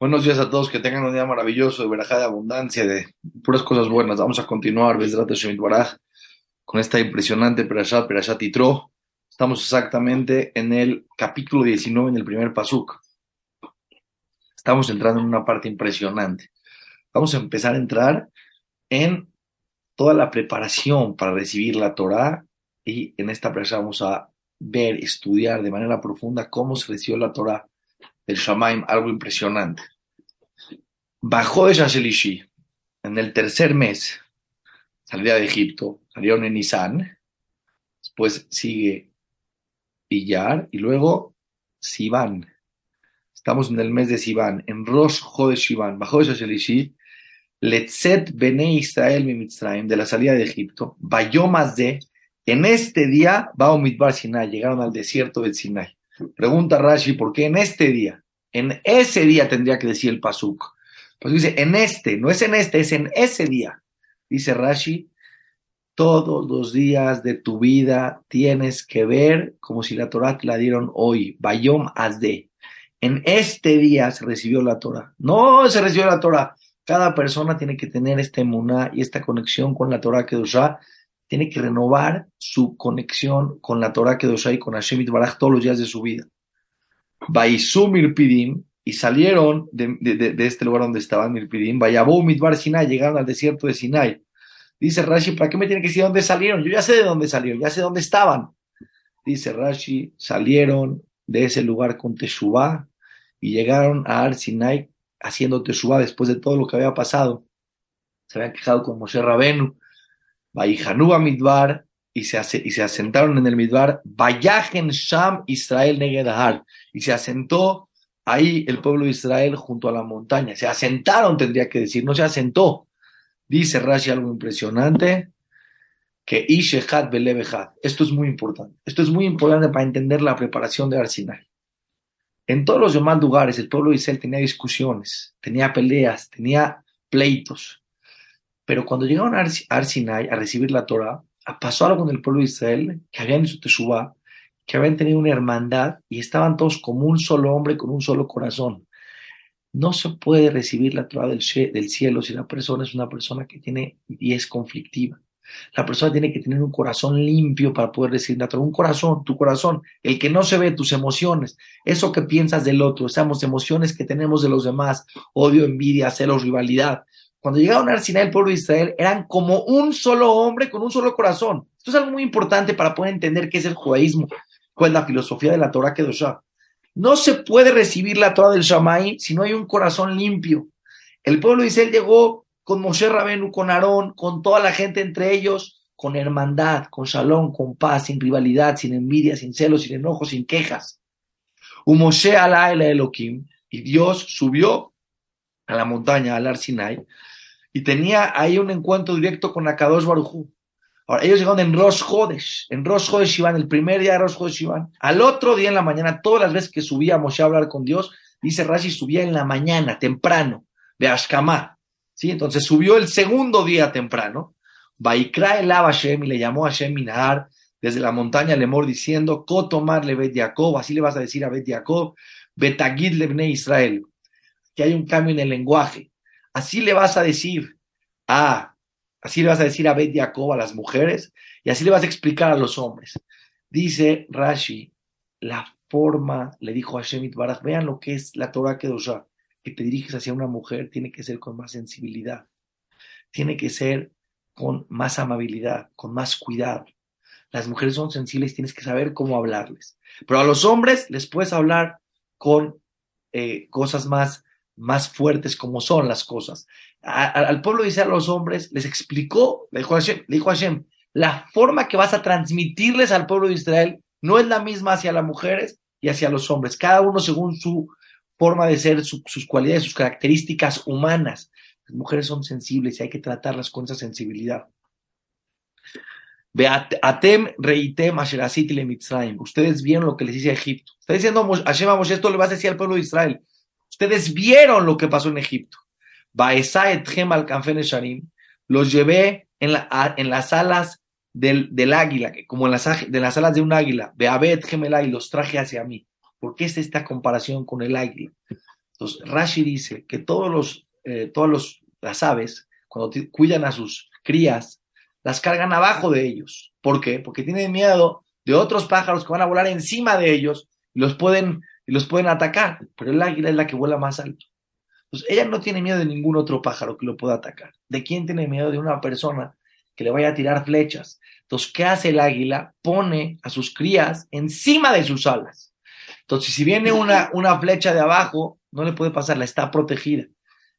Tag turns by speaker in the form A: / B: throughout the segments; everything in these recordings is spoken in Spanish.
A: Buenos días a todos, que tengan un día maravilloso, de verajá, de abundancia, de puras cosas buenas. Vamos a continuar, Besrat Shemit Baraj, con esta impresionante Perashat, Perashat Yitro. Estamos exactamente en el capítulo 19, en el primer pasuk. Estamos entrando en una parte impresionante. Vamos a empezar a entrar en toda la preparación para recibir la Torah y en esta Perashat vamos a ver, estudiar de manera profunda cómo se recibió la Torah del Shamaim, algo impresionante. Bajó de Shashelishi en el tercer mes, salida de Egipto, salieron en Nisan, después sigue Iyar y luego Sivan. Estamos en el mes de Sivan, en Rosh de Sivan, bajó de Shashelishi, Letzet Bene Israel Mitzrayim, de la salida de Egipto, más de, en este día, Baumidbar Sinai, llegaron al desierto del Sinai. Pregunta Rashi, ¿por qué en este día? En ese día tendría que decir el pasuk. Pues dice, en este, no es en este, es en ese día. Dice Rashi, todos los días de tu vida tienes que ver como si la Torah te la dieron hoy. Bayom Azde. En este día se recibió la Torah. No se recibió la Torah. Cada persona tiene que tener este emuná y esta conexión con la Torah Kedoshá. Tiene que renovar su conexión con la Torah Kedoshá y con Hashem Baraj todos los días de su vida. Baisú Mirpidim, y salieron de, este lugar donde estaban Mirpidim, Bayabú Midbar Sinai, llegaron al desierto de Sinai. Dice Rashi, ¿para qué me tiene que decir dónde salieron? Yo ya sé de dónde salieron, ya sé dónde estaban. Dice Rashi, salieron de ese lugar con Teshuvah y llegaron a Ar Sinai haciendo Teshuvah después de todo lo que había pasado. Se habían quejado con Moshe Rabenu, Baijanúa Midbar, y se, y se asentaron en el Midbar, Bayajen Sham Israel Negedahar, y se asentó ahí el pueblo de Israel junto a la montaña. Se asentaron, tendría que decir, no se asentó. Dice Rashi algo impresionante, que Ishechat Belebechat. Esto es muy importante. Esto es muy importante para entender la preparación de Arsinai. En todos los demás lugares, el pueblo de Israel tenía discusiones, tenía peleas, tenía pleitos. Pero cuando llegaron a Arsinai a recibir la Torah, pasó algo con el pueblo de Israel, que habían su Teshuvah, que habían tenido una hermandad y estaban todos como un solo hombre con un solo corazón. No se puede recibir la Torah del, cielo si la persona es una persona que tiene y es conflictiva. La persona tiene que tener un corazón limpio para poder recibir la Torah. Un corazón, tu corazón, el que no se ve, tus emociones, eso que piensas del otro, esas emociones que tenemos de los demás, odio, envidia, celos, rivalidad. Cuando llegaron a Arsina, el pueblo de Israel, eran como un solo hombre con un solo corazón. Esto es algo muy importante para poder entender qué es el judaísmo, cuál es la filosofía de la Torah Kedoshá. No se puede recibir la Torah del Shammai si no hay un corazón limpio. El pueblo de Israel llegó con Moshe Rabenu, con Aarón, con toda la gente entre ellos, con hermandad, con shalom, con paz, sin rivalidad, sin envidia, sin celos, sin enojos, sin quejas. El y Dios subió a la montaña, al Arsinai, y tenía ahí un encuentro directo con Akadosh Barujú. Ahora, ellos llegaron en Rosh en Rosh Hodesh el primer día de Rosh Hodesh. Al otro día en la mañana, todas las veces que subía a hablar con Dios, dice Rashi, subía en la mañana, temprano, de Ashkamá. ¿Sí? Entonces subió el segundo día temprano. Vaikra el Hashem y le llamó a Hashem Minahar desde la montaña Lemor diciendo, Kotomar le Bet Jacob, así le vas a decir a Bet Jacob, Betagid lebne Israel. Que hay un cambio en el lenguaje. Así le vas a decir a Así le vas a decir a Bet Jacob a las mujeres y así le vas a explicar a los hombres. Dice Rashi, la forma, le dijo a Shemit Baraj, vean lo que es la Torah Kedoshah, que te diriges hacia una mujer tiene que ser con más sensibilidad, tiene que ser con más amabilidad, con más cuidado. Las mujeres son sensibles, tienes que saber cómo hablarles. Pero a los hombres les puedes hablar con eh, cosas más más fuertes como son las cosas. al pueblo dice a los hombres, les explicó, le dijo, Hashem, Hashem, la forma que vas a transmitirles al pueblo de Israel no es la misma hacia las mujeres y hacia los hombres, cada uno según su forma de ser, sus cualidades, sus características humanas. Las mujeres son sensibles y hay que tratarlas con esa sensibilidad. Atem reitem Ustedes vieron lo que les hice a Egipto. Está diciendo Hashem a esto le vas a decir al pueblo de Israel. Ustedes vieron lo que pasó en Egipto. Los llevé en, la, en las alas del, del, águila, como en las, de las alas de un águila. Beabet y los traje hacia mí. ¿Por qué es esta comparación con el águila? Entonces, Rashi dice que todos los, eh, los, las aves, cuando cuidan a sus crías, las cargan abajo de ellos. ¿Por qué? Porque tienen miedo de otros pájaros que van a volar encima de ellos y los pueden, y los pueden atacar. Pero el águila es la que vuela más alto. Entonces, ella no tiene miedo de ningún otro pájaro que lo pueda atacar. ¿De quién tiene miedo? De una persona que le vaya a tirar flechas. Entonces, ¿qué hace el águila? Pone a sus crías encima de sus alas. Entonces, si viene una, una flecha de abajo, no le puede pasar, la está protegida.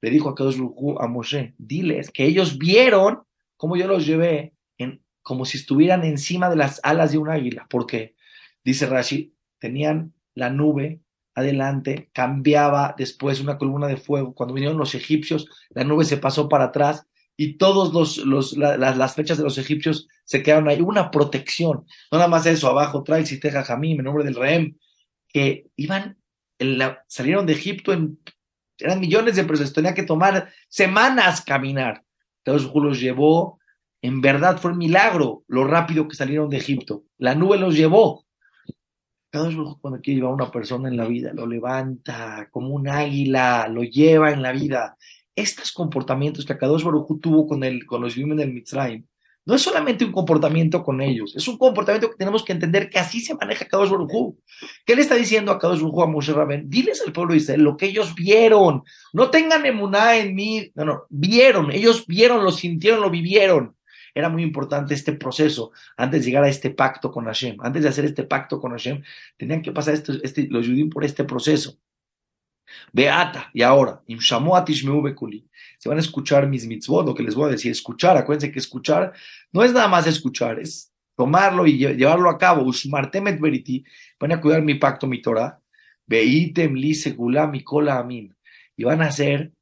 A: Le dijo a Kadosh a Moshe, diles que ellos vieron cómo yo los llevé en, como si estuvieran encima de las alas de un águila. porque Dice Rashi, tenían la nube adelante, cambiaba después una columna de fuego. Cuando vinieron los egipcios, la nube se pasó para atrás y todos los, las, las, fechas de los egipcios se quedaron ahí. Una protección. No nada más eso, abajo trae Siteja Jamim, en nombre del Rehem, que iban, la, salieron de Egipto en, eran millones de personas, tenía que tomar semanas caminar. Entonces los llevó, en verdad fue un milagro lo rápido que salieron de Egipto. La nube los llevó. Cada vez cuando quiere llevar a una persona en la vida, lo levanta como un águila, lo lleva en la vida. Estos comportamientos que Akadosh Baruj tuvo con, el, con los Yumen del Mitzrayim, no es solamente un comportamiento con ellos, es un comportamiento que tenemos que entender que así se maneja Kadosh Baruj ¿Qué le está diciendo a Kadosh Baruj a Moshe Rabén? Diles al pueblo de Israel lo que ellos vieron. No tengan emuná en mí. No, no, vieron. Ellos vieron, lo sintieron, lo vivieron. Era muy importante este proceso antes de llegar a este pacto con Hashem. Antes de hacer este pacto con Hashem, tenían que pasar este, este, los judíos por este proceso. Beata, y ahora, se van a escuchar mis mitzvot, lo que les voy a decir, escuchar, acuérdense que escuchar no es nada más escuchar, es tomarlo y llevarlo a cabo. Ushmartemet veriti, van a cuidar mi pacto, mi Torah, veitem li mi kola amin, y van a ser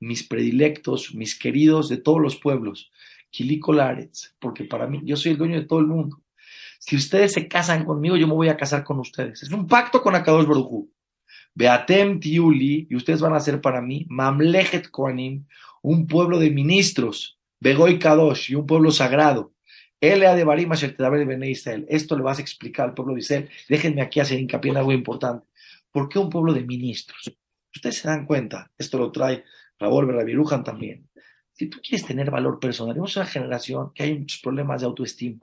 A: mis predilectos, mis queridos de todos los pueblos. Kilikolaretz, porque para mí, yo soy el dueño de todo el mundo. Si ustedes se casan conmigo, yo me voy a casar con ustedes. Es un pacto con Akadosh Baruchu. Beatem Tiuli, y ustedes van a ser para mí, Mamlechet Koanim, un pueblo de ministros, Begoy Kadosh, y un pueblo sagrado. Elea de Barim Bene Israel. Esto le vas a explicar al pueblo de Israel. Déjenme aquí hacer hincapié en algo importante. ¿Por qué un pueblo de ministros? Ustedes se dan cuenta, esto lo trae Raúl Berabirujan también. Si tú quieres tener valor personal, tenemos una generación que hay muchos problemas de autoestima.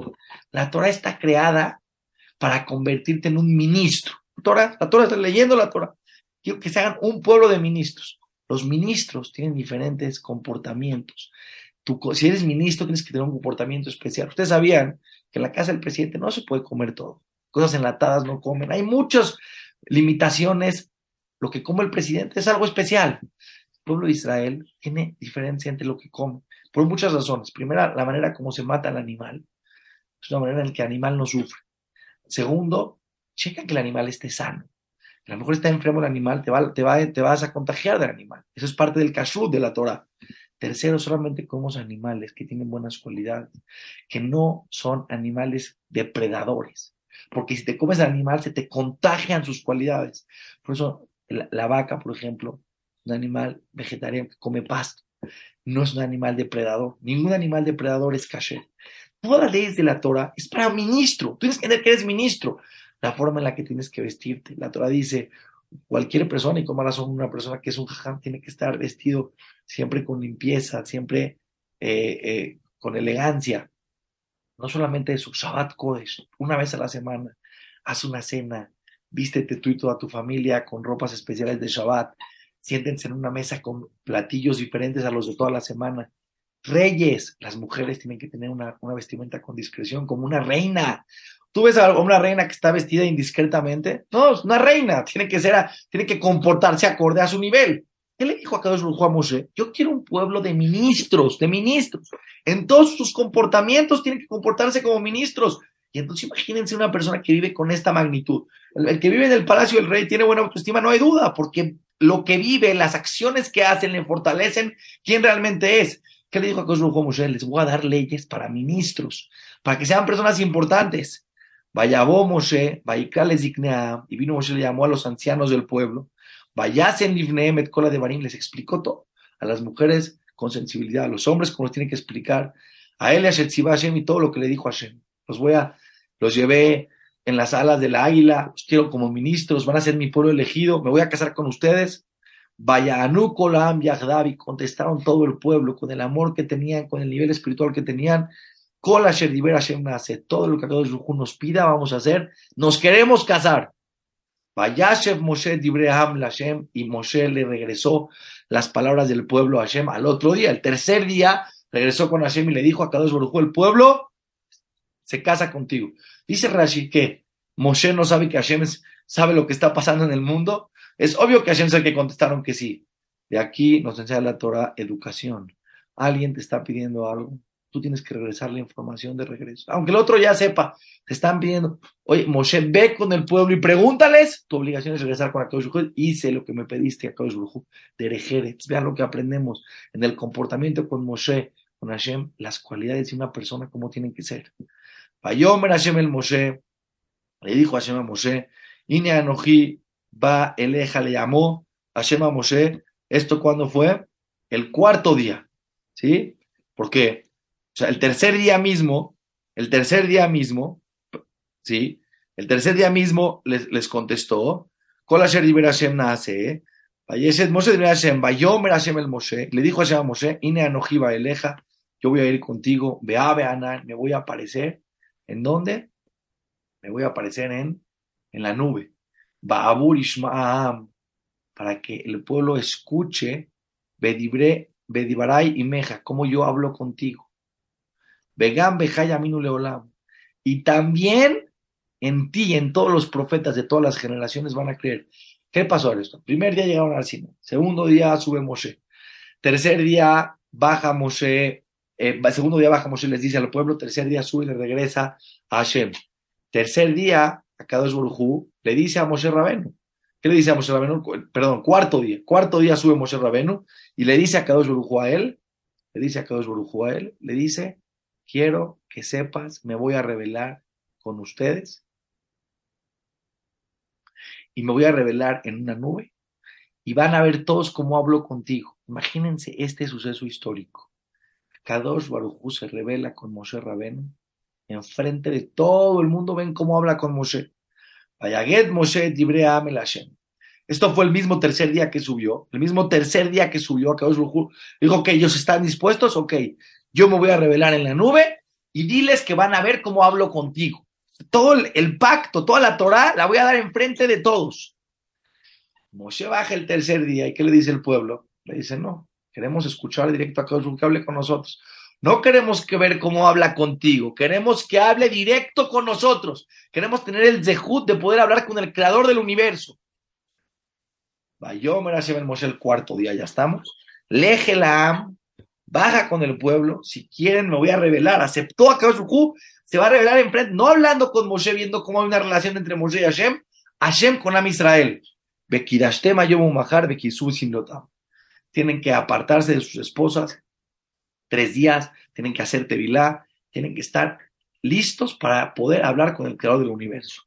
A: La Torah está creada para convertirte en un ministro. Torah, la Torah está leyendo la Torah. Quiero que se hagan un pueblo de ministros. Los ministros tienen diferentes comportamientos. Si eres ministro, tienes que tener un comportamiento especial. Ustedes sabían que en la casa del presidente no se puede comer todo. Cosas enlatadas no comen. Hay muchas limitaciones. Lo que come el presidente es algo especial pueblo de Israel tiene diferencia entre lo que come, por muchas razones. Primera, la manera como se mata al animal, es una manera en que el animal no sufre. Segundo, checa que el animal esté sano. A lo mejor está enfermo el animal, te, va, te, va, te vas a contagiar del animal. Eso es parte del kashrut de la Torah. Tercero, solamente comemos animales que tienen buenas cualidades, que no son animales depredadores. Porque si te comes el animal, se te contagian sus cualidades. Por eso, la vaca, por ejemplo, un animal vegetariano que come pasto, no es un animal depredador. Ningún animal depredador es kasher. Todas las leyes de la Torah es para ministro. Tienes que entender que eres ministro. La forma en la que tienes que vestirte. La Torah dice, cualquier persona, y como razón una persona que es un jajam, tiene que estar vestido siempre con limpieza, siempre eh, eh, con elegancia. No solamente eso, Shabbat Kodesh, una vez a la semana, haz una cena, vístete tú y toda tu familia con ropas especiales de Shabbat, siéntense en una mesa con platillos diferentes a los de toda la semana. Reyes, las mujeres tienen que tener una, vestimenta con discreción, como una reina. ¿Tú ves a una reina que está vestida indiscretamente? No, es una reina, tiene que ser, tiene que comportarse acorde a su nivel. ¿Qué le dijo a Kadosh a Moshe? Yo quiero un pueblo de ministros, de ministros. En todos sus comportamientos tienen que comportarse como ministros. Y entonces imagínense una persona que vive con esta magnitud. el, que vive en el palacio del rey tiene buena autoestima, no hay duda, porque lo que vive, las acciones que hacen, le fortalecen quién realmente es. ¿Qué le dijo a Cosmo Moshe? Les voy a dar leyes para ministros, para que sean personas importantes. Vayabó Moshe, les y vino Moshe le llamó a los ancianos del pueblo. Vayasen Livneem Kola de Barim, les explicó todo. A las mujeres con sensibilidad, a los hombres como tienen que explicar. A él, a Hashem y todo lo que le dijo a Hashem. Los voy a, los llevé en las alas del águila, los quiero como ministros, van a ser mi pueblo elegido, me voy a casar con ustedes, Vaya Anu Kolam Yahdavi, contestaron todo el pueblo con el amor que tenían, con el nivel espiritual que tenían. Kol Asher Diber Hashem nace, todo lo que Akadosh nos pida, vamos a hacer. Nos queremos casar. Vayashev Moshe Dibreham Hashem, y Moshe le regresó las palabras del pueblo a Hashem al otro día. El tercer día regresó con Hashem y le dijo a Kadosh Baruj el pueblo se casa contigo. Dice Rashi que Moshe no sabe que Hashem sabe lo que está pasando en el mundo. Es obvio que Hashem sabe que contestaron que sí. De aquí nos enseña la Torah educación. Alguien te está pidiendo algo, tú tienes que regresar la información de regreso. Aunque el otro ya sepa, te están pidiendo, oye, Moshe, ve con el pueblo y pregúntales, tu obligación es regresar con Akadosh hice lo que me pediste, Akadosh Baruj de. Vean lo que aprendemos en el comportamiento con Moshe, con Hashem, las cualidades de una persona, cómo tienen que ser. Vayomer Hashem el Moshe, le dijo Hashem a Moshe, Ine Anoji va eleja, le llamó Hashem a Moshe, ¿esto cuándo fue? El cuarto día, ¿sí? Porque el tercer día mismo, el tercer día mismo, ¿sí? El tercer día mismo les, les contestó, nace, el Moshe, le dijo a Hashem a Moshe, Ine Anojiva eleja, yo voy a ir contigo, vea, vea, me voy a aparecer, ¿en dónde? Me voy a aparecer en, en la nube, Baabur Ishmaam, para que el pueblo escuche, Bedibaray y Meja, como yo hablo contigo. Y también en ti, en todos los profetas de todas las generaciones van a creer. ¿Qué pasó a esto? Primer día llegaron al Sinaí. Segundo día sube Moshe. Tercer día baja Moshe. Eh, segundo día baja Moshe, les dice al pueblo. Tercer día sube y regresa a Hashem. Tercer día, a Kadosh Baruj le dice a Moshe Rabenu. ¿Qué le dice a Moshe Rabenu? Perdón, cuarto día. Cuarto día sube Moshe Rabenu y le dice a Kadosh Baruj a él. Le dice a Kadosh Baruj a él. Le dice quiero que sepas, me voy a revelar con ustedes y me voy a revelar en una nube y van a ver todos cómo hablo contigo. Imagínense este suceso histórico. Kadosh Barujú se revela con Moshe Rabenu enfrente de todo el mundo, ven cómo habla con Moshe. Vayaget Moshe Amel Hashem. Esto fue el mismo tercer día que subió, el mismo tercer día que subió a Kadosh Barujú. Dijo que ellos están dispuestos, ok, yo me voy a revelar en la nube y diles que van a ver cómo hablo contigo. Todo el, pacto, toda la Torah la voy a dar enfrente de todos. Moshe baja el tercer día y ¿qué le dice el pueblo? Le dice, no, queremos escuchar directo a Dios que hable con nosotros. No queremos que ver cómo habla contigo, queremos que hable directo con nosotros. Queremos tener el zehut de poder hablar con el creador del universo. Me el Moshe el cuarto día, ya estamos. Leje la baja con el pueblo, si quieren me voy a revelar, aceptó a Kadosh se va a revelar enfrente, no hablando con Moshe, viendo cómo hay una relación entre Moshe y Hashem, Hashem con Am Israel. Tienen que apartarse de sus esposas tres días, tienen que hacer tevilá, tienen que estar listos para poder hablar con el creador del universo.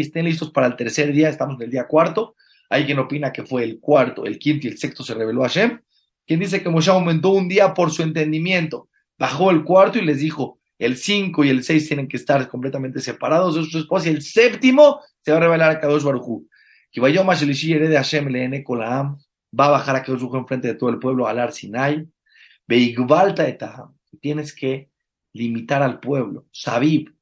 A: Estén listos para el tercer día, estamos en el día cuarto. Hay quien opina que fue el cuarto, el quinto y el sexto se reveló a Hashem. Quien dice que Moshe aumentó un día por su entendimiento. Bajó el cuarto y les dijo, el cinco y el seis tienen que estar completamente separados de sus esposas y el séptimo se va a revelar a Kadosh Barujú. De Hashem leene. Va a bajar a Barujú enfrente de todo el pueblo, al Sinai. Veigbalta etaham. Tienes que limitar al pueblo. Sabib.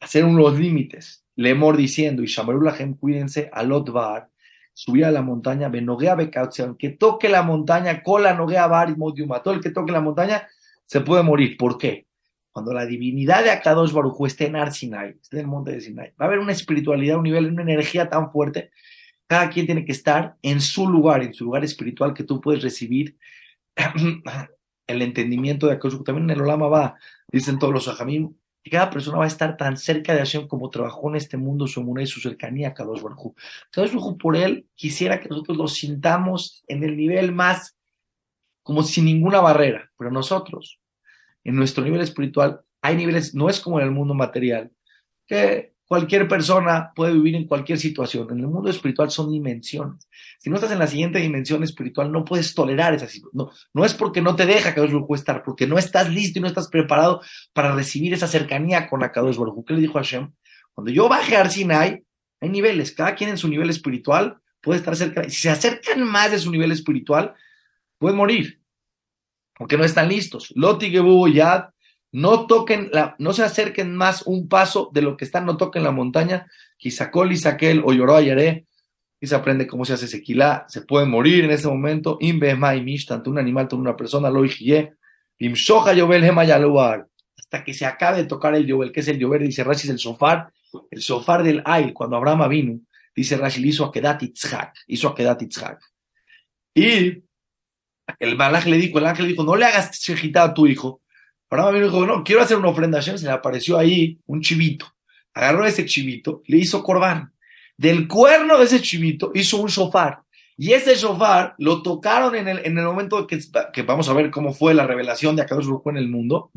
A: Hacer unos límites. Lemor diciendo, y Shamarulahem, cuídense, Alot Bar subir a la montaña, Benoguea Becaución, que toque la montaña, cola Noguea Bar todo el que toque la montaña se puede morir. ¿Por qué? Cuando la divinidad de Akadosh Baruj esté en Arsinai, esté en el monte de Sinai, va a haber una espiritualidad, un nivel, una energía tan fuerte. Cada quien tiene que estar en su lugar, en su lugar espiritual, que tú puedes recibir el entendimiento de Akadosh También en el Olama va, dicen todos los ajamim, que cada persona va a estar tan cerca de Hashem como trabajó en este mundo su y su cercanía a Kadosh Baruj Kadosh Baruj por él quisiera que nosotros lo sintamos en el nivel más, como sin ninguna barrera, pero nosotros, en nuestro nivel espiritual, hay niveles, no es como en el mundo material, que Cualquier persona puede vivir en cualquier situación. En el mundo espiritual son dimensiones. Si no estás en la siguiente dimensión espiritual, no puedes tolerar esa situación. No, no es porque no te deja Kadosh Baruj estar, porque no estás listo y no estás preparado para recibir esa cercanía con Kadosh Baruj ¿Qué le dijo Hashem? Cuando yo baje a Arsinai, hay niveles. Cada quien en su nivel espiritual puede estar cerca. Si se acercan más de su nivel espiritual, pueden morir, porque no están listos. Loti Yad, no toquen, la, no se acerquen más un paso de lo que están, no toquen la montaña. Quisacol y o lloró Ayaré. Y se aprende cómo se hace sequilá. Se puede morir en ese momento. Inbe Mish, tanto un animal como una persona, lo Imshoja Hasta que se acabe de tocar el Yobel, que es el Yobel, dice Rashi, es el sofar, el sofar del Ay, cuando Abraham vino, dice Rashi, hizo a Itzhak, hizo a. Y el malaj le dijo, el ángel le dijo, no le hagas shejitá a tu hijo. Abraham y dijo, no, quiero hacer una ofrenda se le apareció ahí un chivito. Agarró ese chivito, le hizo corbán. Del cuerno de ese chivito hizo un sofar. Y ese shofar lo tocaron en el, en el momento que, que vamos a ver cómo fue la revelación de Akadosh Baruj en el mundo.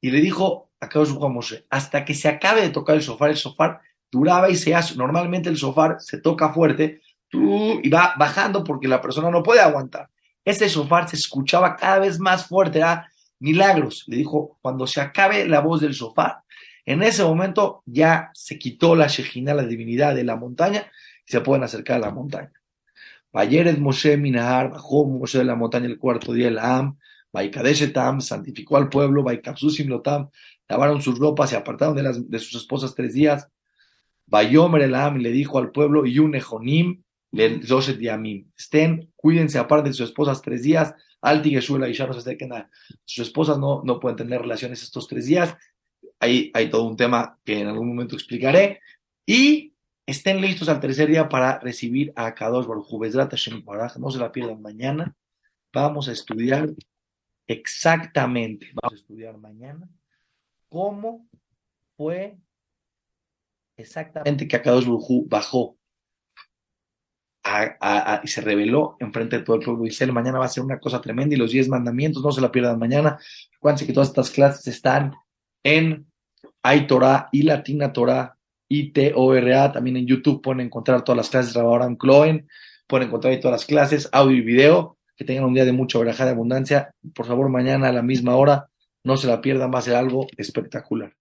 A: Y le dijo a Akadosh Baruj a Moshe, hasta que se acabe de tocar el shofar, el shofar duraba y se hace. Normalmente el shofar se toca fuerte y va bajando porque la persona no puede aguantar. Ese shofar se escuchaba cada vez más fuerte, era milagros. Le dijo, cuando se acabe la voz del shofar, en ese momento ya se quitó la Shejina, la divinidad de la montaña, y se pueden acercar a la montaña. Ayer Moshe Minahar, bajó Moshe de la montaña el cuarto día, el Am, Tam, santificó al pueblo, Baikapsusim Lotam, lavaron sus ropas, se apartaron de, las, de sus esposas tres días. Bayomer el Am le dijo al pueblo, Yunejonim, Estén, cuídense aparte de sus esposas tres días, Alti y ya no se acerquen a sus esposas, no, no pueden tener relaciones estos tres días. Ahí hay todo un tema que en algún momento explicaré. Y estén listos al tercer día para recibir a Kadosh Baruj No se la pierdan mañana. Vamos a estudiar exactamente, vamos a estudiar mañana cómo fue exactamente que Kadosh Baruj bajó y se reveló enfrente de todo el pueblo Israel. Mañana va a ser una cosa tremenda y los diez mandamientos, no se la pierdan mañana. Acuérdense que todas estas clases están en Hay Torah y Latina Torah ITORA, también en YouTube pueden encontrar todas las clases de Rabaran Cloen, pueden encontrar ahí todas las clases, audio y video, que tengan un día de mucha verajá de abundancia. Por favor, mañana a la misma hora, no se la pierdan, va a ser algo espectacular.